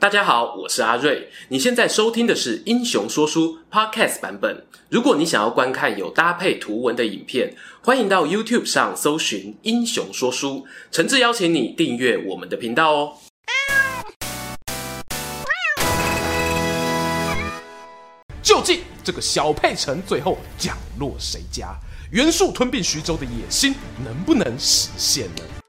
大家好，我是阿瑞。你现在收听的是《英雄说书》Podcast 版本。如果你想要观看有搭配图文的影片，欢迎到 YouTube 上搜寻《英雄说书》，诚挚邀请你订阅我们的频道哦。究竟这个小沛城最后降落谁家？袁术吞并徐州的野心能不能实现呢？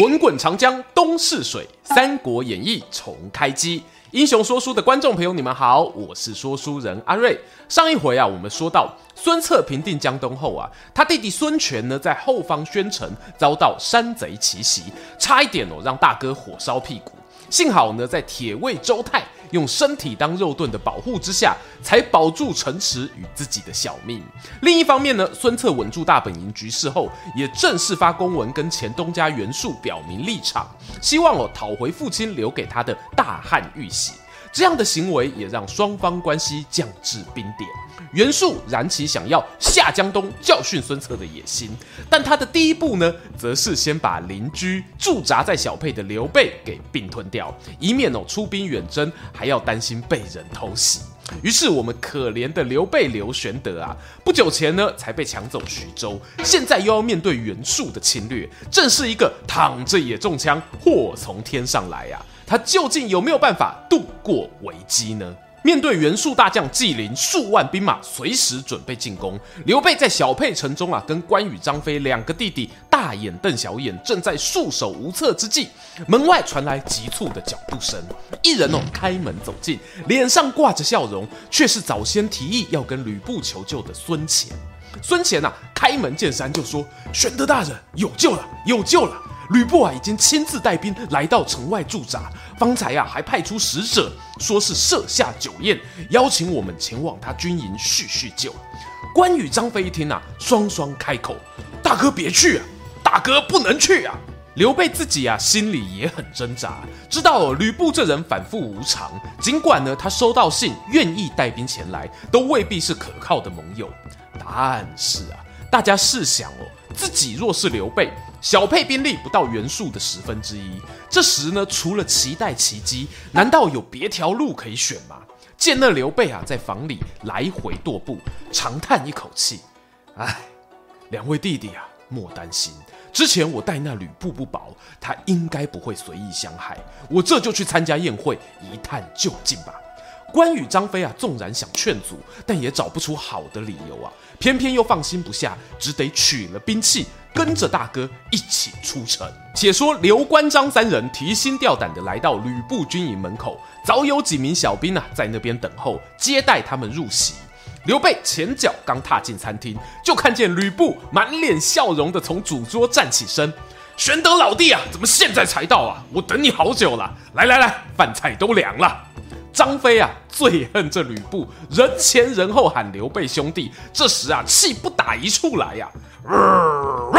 滚滚长江东逝水，《三国演义》重开机。英雄说书的观众朋友，你们好，我是说书人阿瑞。上一回啊，我们说到孙策平定江东后啊，他弟弟孙权呢，在后方宣城遭到山贼奇袭，差一点哦，让大哥火烧屁股。幸好呢，在铁卫周泰用身体当肉盾的保护之下，才保住城池与自己的小命。另一方面呢，孙策稳住大本营局势后，也正式发公文跟前东家袁术表明立场，希望我讨回父亲留给他的大汉玉玺。这样的行为也让双方关系降至冰点。袁术燃起想要下江东教训孙策的野心，但他的第一步呢，则是先把邻居驻扎在小沛的刘备给并吞掉，以免哦出兵远征还要担心被人偷袭。于是我们可怜的刘备刘玄德啊，不久前呢才被抢走徐州，现在又要面对袁术的侵略，正是一个躺着也中枪，祸从天上来呀、他究竟有没有办法度过危机呢？面对袁术大将纪灵数万兵马，随时准备进攻。刘备在小沛城中啊，跟关羽、张飞两个弟弟大眼瞪小眼，正在束手无策之际，门外传来急促的脚步声。一人哦，开门走进，脸上挂着笑容，却是早先提议要跟吕布求救的孙乾。孙乾呐，开门见山就说：“玄德大人，有救了，有救了！”吕布啊，已经亲自带兵来到城外驻扎，方才啊还派出使者，说是设下酒宴，邀请我们前往他军营叙叙旧。关羽、张飞一听啊，双双开口：“大哥别去啊，大哥不能去啊！”刘备自己啊心里也很挣扎，知道，吕布这人反复无常，尽管呢他收到信，愿意带兵前来，都未必是可靠的盟友。但是啊，大家试想哦，自己若是刘备。小沛兵力不到袁术的十分之一，这时呢，除了期待奇迹，难道有别条路可以选吗？见那刘备啊，在房里来回踱步，长叹一口气：“唉，两位弟弟啊，莫担心，之前我待那吕布不薄，他应该不会随意相害。我这就去参加宴会，一探究竟吧。”关羽、张飞啊，纵然想劝阻，但也找不出好的理由啊，偏偏又放心不下，只得取了兵器。跟着大哥一起出城。且说刘关张三人提心吊胆地来到吕布军营门口，早有几名小兵啊在那边等候接待他们入席。刘备前脚刚踏进餐厅，就看见吕布满脸笑容地从主桌站起身：“玄德老弟啊，怎么现在才到啊？我等你好久了。来来来，饭菜都凉了。”张飞啊，最恨这吕布人前人后喊刘备兄弟，这时啊气不打一处来呀、啊！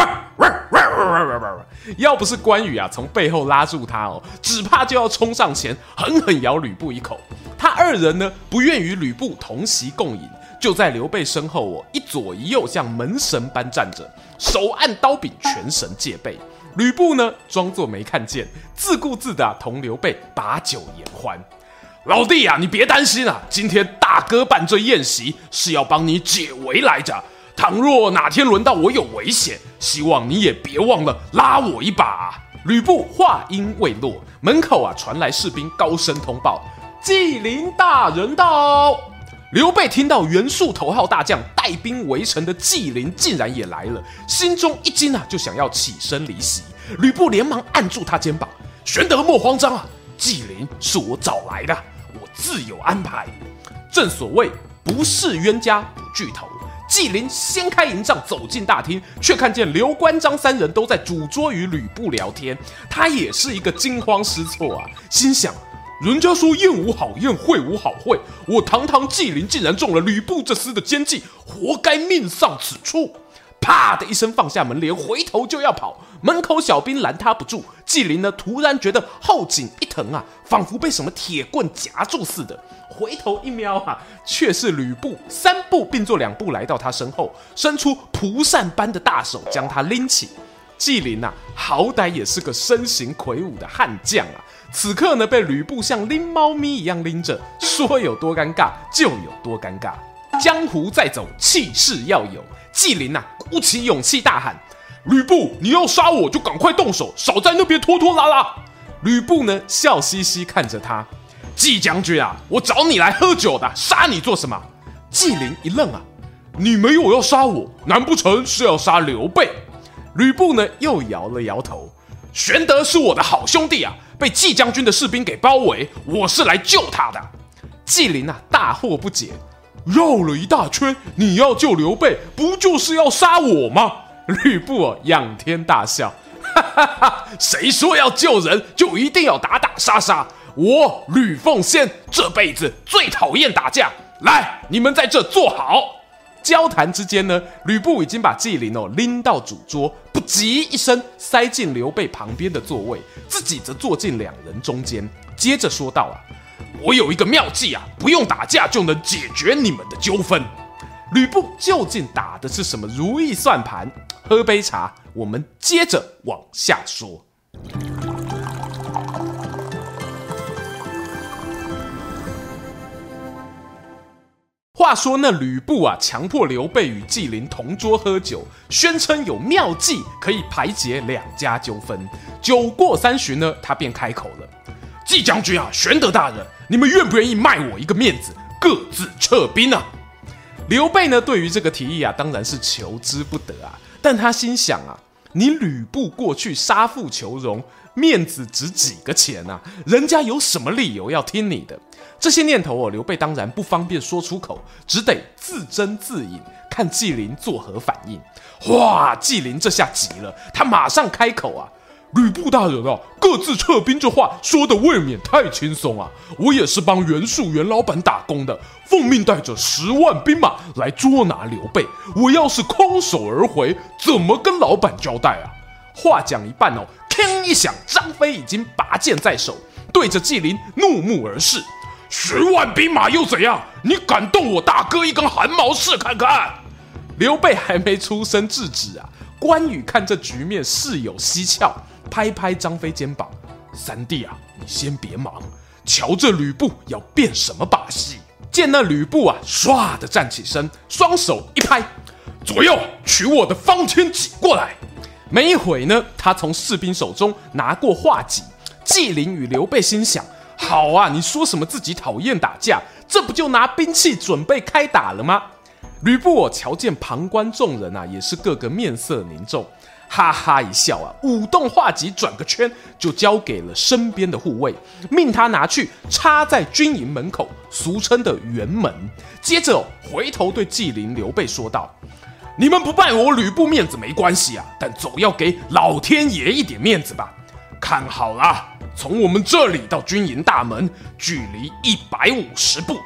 要不是关羽啊从背后拉住他哦，只怕就要冲上前狠狠咬吕布一口。他二人呢不愿与吕布同席共饮，就在刘备身后哦一左一右像门神般站着，手按刀柄，全神戒备。吕布呢装作没看见，自顾自的同刘备把酒言欢。老弟呀、啊，你别担心啊！今天大哥办这宴席是要帮你解围来着。倘若哪天轮到我有危险，希望你也别忘了拉我一把、吕布话音未落，门口啊传来士兵高声通报：“纪灵大人到。”刘备听到袁术头号大将带兵围城的纪灵竟然也来了，心中一惊啊，就想要起身离席。吕布连忙按住他肩膀：“玄德莫慌张啊，纪灵是我找来的。”自有安排。正所谓不是冤家不聚头。纪灵掀开营帐走进大厅，却看见刘关张三人都在主桌与吕布聊天。他也是一个惊慌失措啊，心想：人家说宴无好宴，会无好会，我堂堂纪灵竟然中了吕布这厮的奸计，活该命丧此处。啪的一声放下门帘，回头就要跑，门口小兵拦他不住。纪灵呢，突然觉得后颈一疼啊，仿佛被什么铁棍夹住似的。回头一瞄啊，却是吕布三步并作两步来到他身后，伸出蒲扇般的大手将他拎起。纪灵呐，好歹也是个身形魁梧的悍将啊，此刻呢被吕布像拎猫咪一样拎着，说有多尴尬就有多尴尬。江湖再走，气势要有。纪灵呐，鼓起勇气大喊：“吕布，你要杀我就赶快动手，少在那边拖拖拉拉。”吕布呢，笑嘻嘻看着他：“纪将军啊，我找你来喝酒的，杀你做什么？”纪灵一愣啊，你没有要杀我，难不成是要杀刘备？吕布呢，又摇了摇头：“玄德是我的好兄弟啊，被纪将军的士兵给包围，我是来救他的。”纪灵啊，大惑不解。绕了一大圈，你要救刘备，不就是要杀我吗？吕布，仰天大笑，哈 哈哈！谁说要救人就一定要打打杀杀？我吕奉先这辈子最讨厌打架。来，你们在这坐好。交谈之间呢，吕布已经把纪灵哦拎到主桌，不急一声塞进刘备旁边的座位，自己则坐进两人中间，接着说道啊。我有一个妙计啊，不用打架就能解决你们的纠纷。吕布究竟打的是什么如意算盘？喝杯茶，我们接着往下说。话说那吕布啊，强迫刘备与纪灵同桌喝酒，宣称有妙计可以排解两家纠纷。酒过三巡呢，他便开口了。纪将军啊，玄德大人，你们愿不愿意卖我一个面子，各自撤兵啊？刘备呢，对于这个提议啊，当然是求之不得啊。但他心想啊，你吕布过去杀父求荣，面子值几个钱啊？人家有什么理由要听你的？这些念头哦，刘备当然不方便说出口，只得自斟自饮，看纪灵作何反应。哇，纪灵这下急了，他马上开口啊。吕布大人啊，各自撤兵这话说的未免太轻松啊！我也是帮袁术袁老板打工的，奉命带着十万兵马来捉拿刘备。我要是空手而回，怎么跟老板交代啊？话讲一半哦，铿一响，张飞已经拔剑在手，对着纪灵怒目而视。十万兵马又怎样？你敢动我大哥一根汗毛试看看？刘备还没出声制止啊！关羽看这局面，事有蹊跷。拍拍张飞肩膀，三弟啊，你先别忙，瞧这吕布要变什么把戏？见那吕布啊，唰的站起身，双手一拍，左右取我的方天戟过来。没一会呢，他从士兵手中拿过画戟。纪灵与刘备心想：好啊，你说什么自己讨厌打架，这不就拿兵器准备开打了吗？吕布我瞧见旁观众人啊，也是个个面色凝重。哈哈一笑啊，舞动画戟转个圈，就交给了身边的护卫，命他拿去插在军营门口，俗称的辕门。接着、回头对纪灵、刘备说道：“你们不拜我吕布面子没关系啊，但总要给老天爷一点面子吧。看好了，从我们这里到军营大门，距离一百五十步，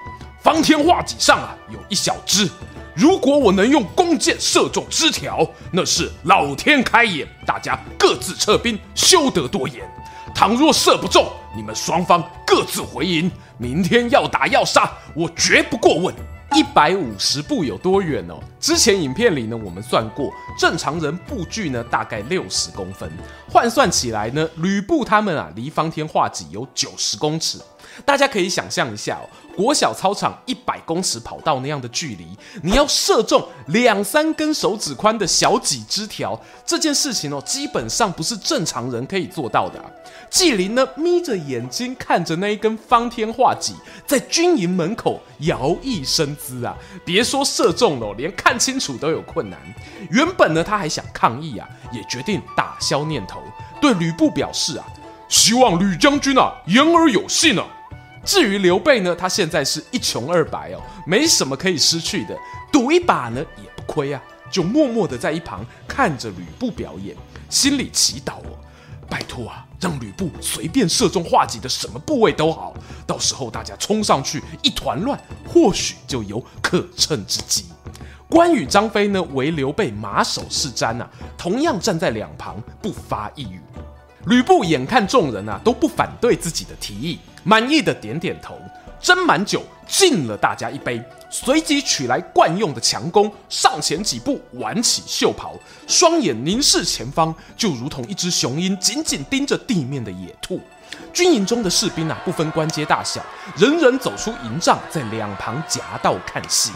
方天画戟上啊有一小只。”如果我能用弓箭射中枝条，那是老天开眼，大家各自撤兵，休得多言。倘若射不中，你们双方各自回营。明天要打要杀，我绝不过问。一百五十步有多远哦？之前影片里呢，我们算过，正常人步距呢大概六十公分，换算起来呢，吕布他们啊离方天画戟有九十公尺。大家可以想象一下哦，国小操场一百公尺跑道那样的距离，你要射中两三根手指宽的小戟枝条，这件事情哦，基本上不是正常人可以做到的啊。纪灵呢，眯着眼睛看着那一根方天画戟在军营门口摇曳生姿啊，别说射中了，连看清楚都有困难。原本呢，他还想抗议啊，也决定打消念头，对吕布表示啊，希望吕将军啊言而有信啊。至于刘备呢，他现在是一穷二白哦，没什么可以失去的，赌一把呢也不亏啊，就默默的在一旁看着吕布表演，心里祈祷哦，拜托啊，让吕布随便射中画戟的什么部位都好，到时候大家冲上去一团乱，或许就有可乘之机。关羽、张飞呢，为刘备马首是瞻啊，同样站在两旁不发一语。吕布眼看众人啊都不反对自己的提议，满意的点点头。斟满酒，敬了大家一杯，随即取来惯用的强弓，上前几步，挽起袖袍，双眼凝视前方，就如同一只雄鹰紧紧盯着地面的野兔。军营中的士兵啊，不分官阶大小，人人走出营帐，在两旁夹道看戏。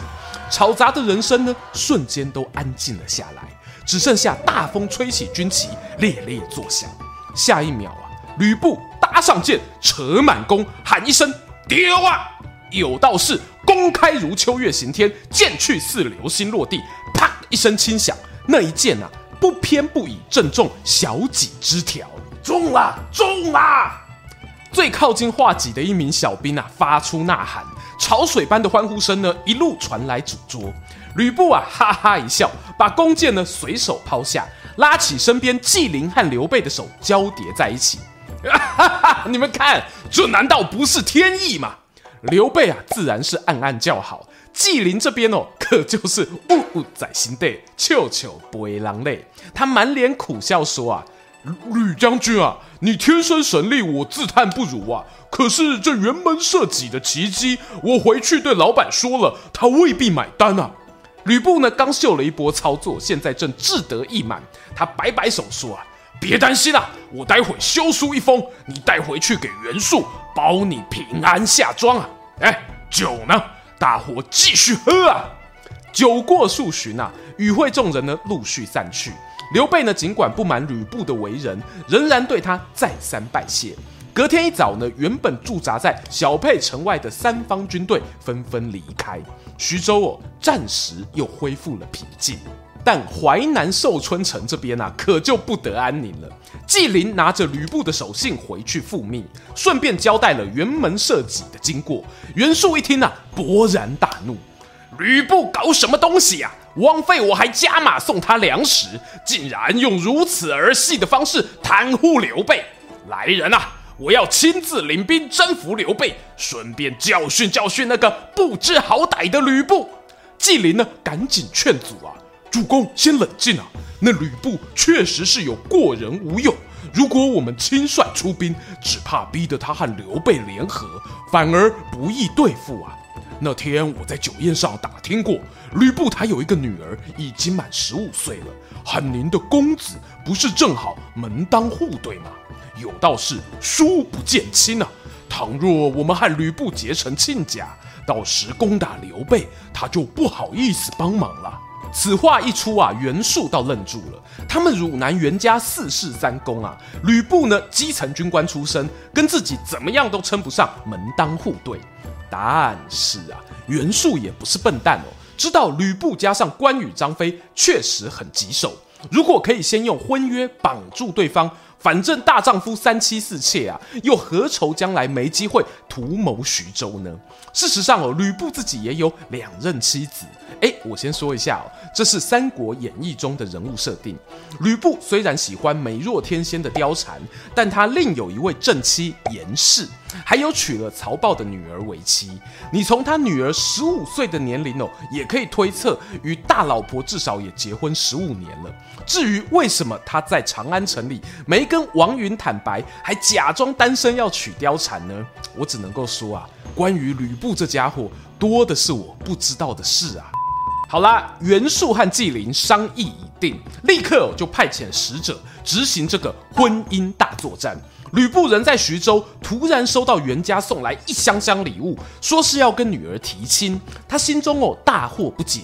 吵杂的人声呢，瞬间都安静了下来，只剩下大风吹起军旗，猎猎作响。下一秒啊，吕布搭上剑，扯满弓，喊一声“丢啊”，有道是“弓开如秋月行天，箭去似流星落地”，啪一声轻响，那一箭啊，不偏不倚，正中小戟枝条，中了，中了！最靠近画戟的一名小兵啊，发出呐喊，潮水般的欢呼声呢，一路传来主桌。吕布啊，哈哈一笑，把弓箭呢随手抛下，拉起身边纪灵和刘备的手交叠在一起。哈哈，你们看，这难道不是天意吗？刘备啊，自然是暗暗叫好。纪灵这边哦，可就是呜呜在心底，悄悄不为狼泪。他满脸苦笑说啊。吕将军啊，你天生神力，我自叹不如啊。可是这辕门射戟的奇迹，我回去对老板说了，他未必买单啊。吕布呢，刚秀了一波操作，现在正志得意满。他摆摆手说啊，别担心啊，我待会修书一封，你带回去给袁术，保你平安下庄啊。哎，酒呢？大伙继续喝啊。酒过数巡啊，与会众人呢，陆续散去。刘备呢，尽管不满吕布的为人，仍然对他再三拜谢。隔天一早呢，原本驻扎在小沛城外的三方军队纷纷离开，徐州哦，暂时又恢复了平静。但淮南寿春城这边啊，可就不得安宁了。纪灵拿着吕布的手信回去复命，顺便交代了辕门射戟的经过。袁术一听啊，勃然大怒：吕布搞什么东西呀、啊？枉费我还加码送他粮食，竟然用如此儿戏的方式袒护刘备！来人啊，我要亲自领兵征服刘备，顺便教训教训那个不知好歹的吕布。纪灵呢，赶紧劝阻啊，主公先冷静啊，那吕布确实是有过人无勇，如果我们亲率出兵，只怕逼得他和刘备联合，反而不易对付啊。那天我在酒宴上打听过，吕布他有一个女儿，已经满十五岁了，和您的公子不是正好门当户对吗？有道是叔不见亲啊。倘若我们和吕布结成亲家，到时攻打刘备，他就不好意思帮忙了。此话一出啊，袁术倒愣住了。他们汝南袁家四世三公啊，吕布呢，基层军官出身，跟自己怎么样都称不上门当户对。但是啊，袁术也不是笨蛋哦，知道吕布加上关羽、张飞确实很棘手。如果可以先用婚约绑住对方，反正大丈夫三妻四妾啊，又何愁将来没机会图谋徐州呢？事实上哦，吕布自己也有两任妻子。哎，我先说一下哦，这是《三国演义》中的人物设定。吕布虽然喜欢美若天仙的貂蝉，但他另有一位正妻严氏，还有娶了曹豹的女儿为妻。你从他女儿十五岁的年龄哦，也可以推测，与大老婆至少也结婚十五年了。至于为什么他在长安城里没跟王允坦白，还假装单身要娶貂蝉呢？我只能够说啊，关于吕布这家伙，多的是我不知道的事啊。好啦，袁术和纪灵商议已定，立刻就派遣使者执行这个婚姻大作战。吕布人在徐州，突然收到袁家送来一箱箱礼物，说是要跟女儿提亲。他心中哦大惑不解，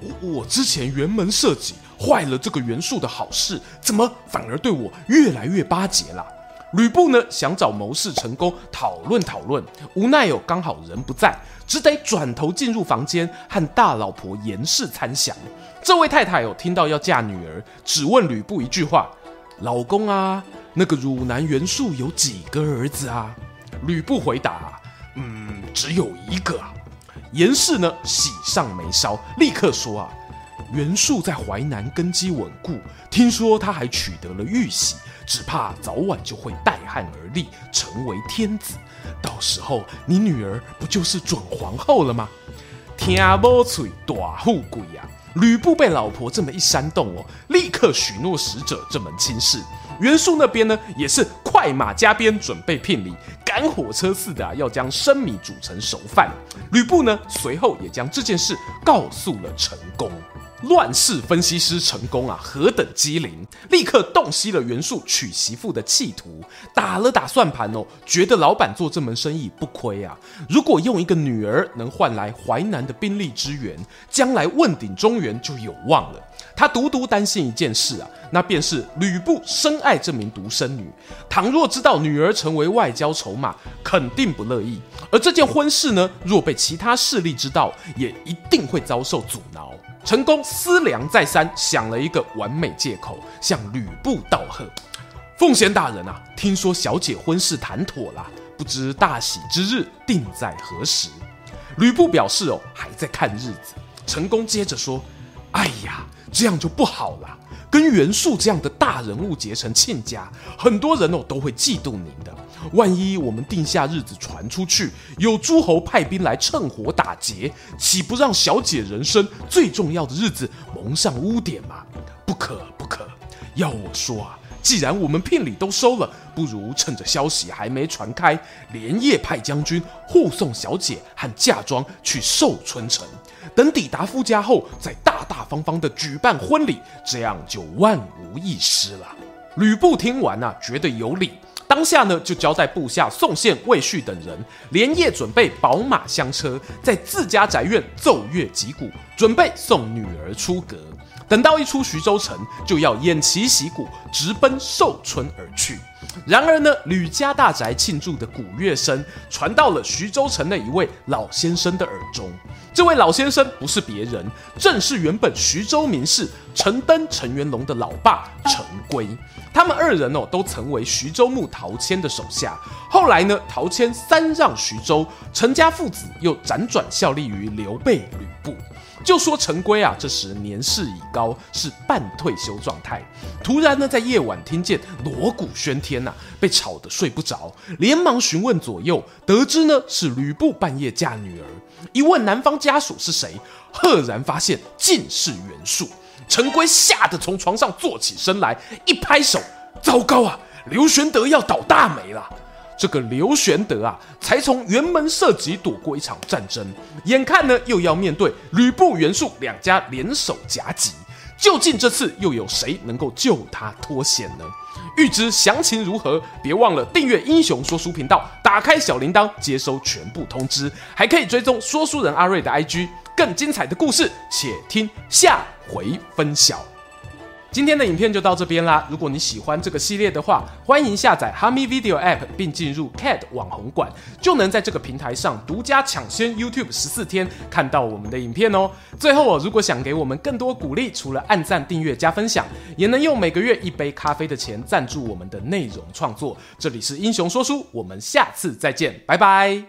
我我之前辕门射戟坏了这个袁术的好事，怎么反而对我越来越巴结了？吕布呢，想找谋士成功讨论讨论，无奈哦，刚好人不在，只得转头进入房间和大老婆严氏参详。这位太太有听到要嫁女儿，只问吕布一句话：“老公啊，那个汝南袁术有几个儿子啊？”吕布回答：“嗯，只有一个啊。”严氏呢，喜上眉梢，立刻说：“啊，袁术在淮南根基稳固，听说他还取得了玉玺。”只怕早晚就会带汗而立，成为天子。到时候你女儿不就是准皇后了吗？听无嘴大富贵呀！吕布被老婆这么一煽动哦，立刻许诺使者这门亲事。袁术那边呢也是快马加鞭准备聘礼，赶火车似的啊要将生米煮成熟饭。吕布呢随后也将这件事告诉了陈宫。乱世分析师陈宫啊，何等机灵，立刻洞悉了袁术娶媳妇的企图，打了打算盘哦，觉得老板做这门生意不亏啊。如果用一个女儿能换来淮南的兵力支援，将来问鼎中原就有望了。他独独担心一件事啊，那便是吕布深爱这名独生女，倘若知道女儿成为外交筹码，肯定不乐意。而这件婚事呢，若被其他势力知道，也一定会遭受阻挠。陈宫思量再三，想了一个完美借口，向吕布道贺：“奉贤大人啊，听说小姐婚事谈妥了，不知大喜之日定在何时？”吕布表示：“哦，还在看日子。”陈宫接着说：“哎呀，这样就不好了。跟袁术这样的大人物结成亲家，很多人哦都会嫉妒您的。”万一我们定下日子传出去，有诸侯派兵来趁火打劫，岂不让小姐人生最重要的日子蒙上污点吗？不可不可！要我说啊，既然我们聘礼都收了，不如趁着消息还没传开，连夜派将军护送小姐和嫁妆去寿春城。等抵达夫家后，再大大方方的举办婚礼，这样就万无一失了。吕布听完啊，觉得有理。当下呢，就交代部下宋宪、魏续等人连夜准备宝马香车，在自家宅院奏乐击鼓，准备送女儿出阁。等到一出徐州城，就要偃旗息鼓，直奔寿春而去。然而呢，吕家大宅庆祝的鼓乐声传到了徐州城的一位老先生的耳中。这位老先生不是别人，正是原本徐州名士陈登、陈元龙的老爸陈规。他们二人哦，都曾为徐州牧陶谦的手下。后来呢，陶谦三让徐州，陈家父子又辗转效力于刘备、吕布。就说陈规啊，这时年事已高，是半退休状态。突然呢，在夜晚听见锣鼓喧天呐、啊，被吵得睡不着，连忙询问左右，得知呢是吕布半夜嫁女儿。一问男方家属是谁，赫然发现竟是袁术。陈规吓得从床上坐起身来，一拍手：“糟糕啊，刘玄德要倒大霉了！”这个刘玄德啊，才从辕门射戟躲过一场战争，眼看呢又要面对吕布、袁术两家联手夹击，究竟这次又有谁能够救他脱险呢？欲知详情如何，别忘了订阅英雄说书频道，打开小铃铛接收全部通知，还可以追踪说书人阿瑞的 IG，更精彩的故事，且听下回分晓。今天的影片就到这边啦！如果你喜欢这个系列的话，欢迎下载哈密 Video App 并进入 CAD 网红馆，就能在这个平台上独家抢先 YouTube 十四天看到我们的影片哦。最后哦，如果想给我们更多鼓励，除了按赞、订阅、加分享，也能用每个月一杯咖啡的钱赞助我们的内容创作。这里是英雄说书，我们下次再见，拜拜。